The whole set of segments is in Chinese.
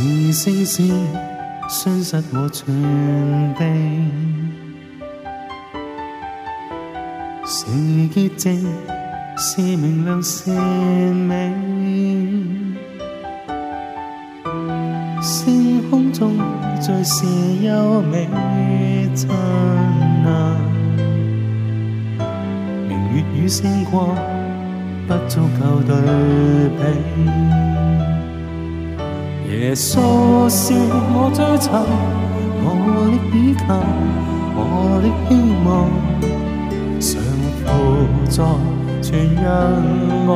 是圣是信实和全备，是洁净，是明亮是美。星空中最是优美灿烂，明月与星光不足够对比。耶稣是我追寻，我的依靠，我的希望，常辅助，全让我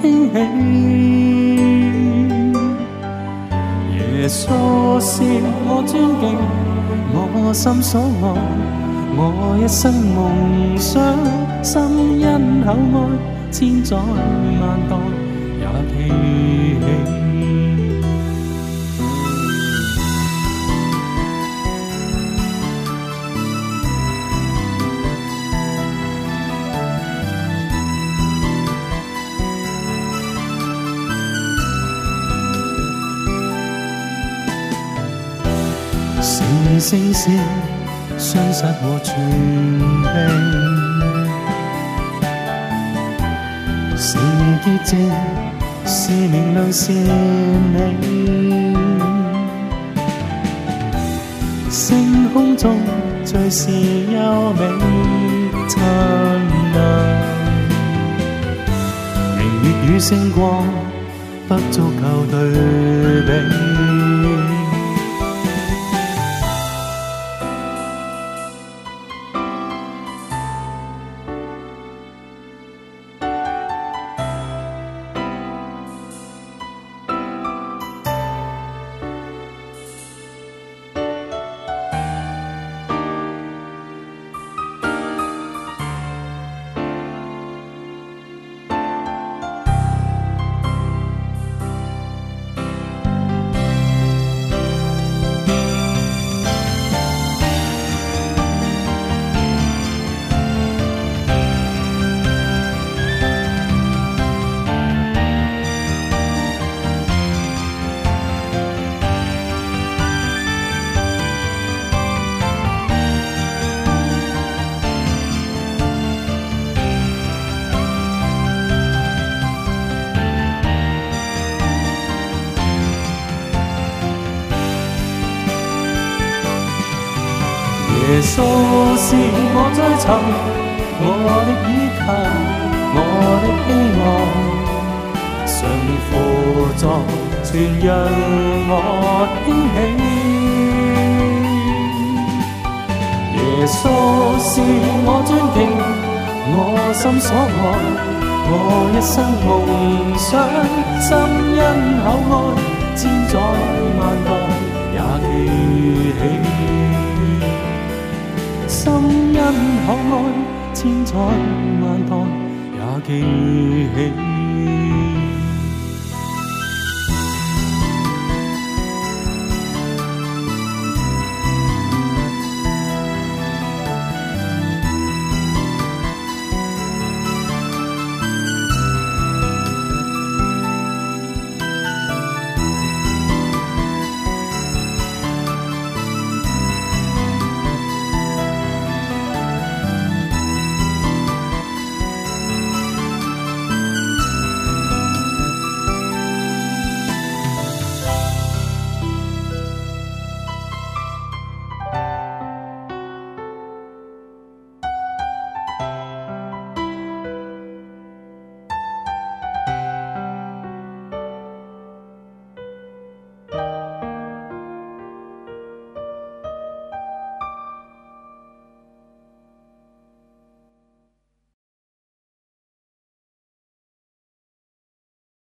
兴起。耶稣是我尊敬，我心所爱，我一生梦想，心因口爱，千载万代也记起。是圣是信和全备，是洁净，是明亮是美。星空中最是优美灿烂，明月与星光不足够对比。耶稣是我追寻，我的依靠，我的希望，常辅助，全让我兴起。耶稣是我尊敬，我心所爱，我一生梦想，心因口爱，千载万代也记起。心因可爱，千载万代也记起。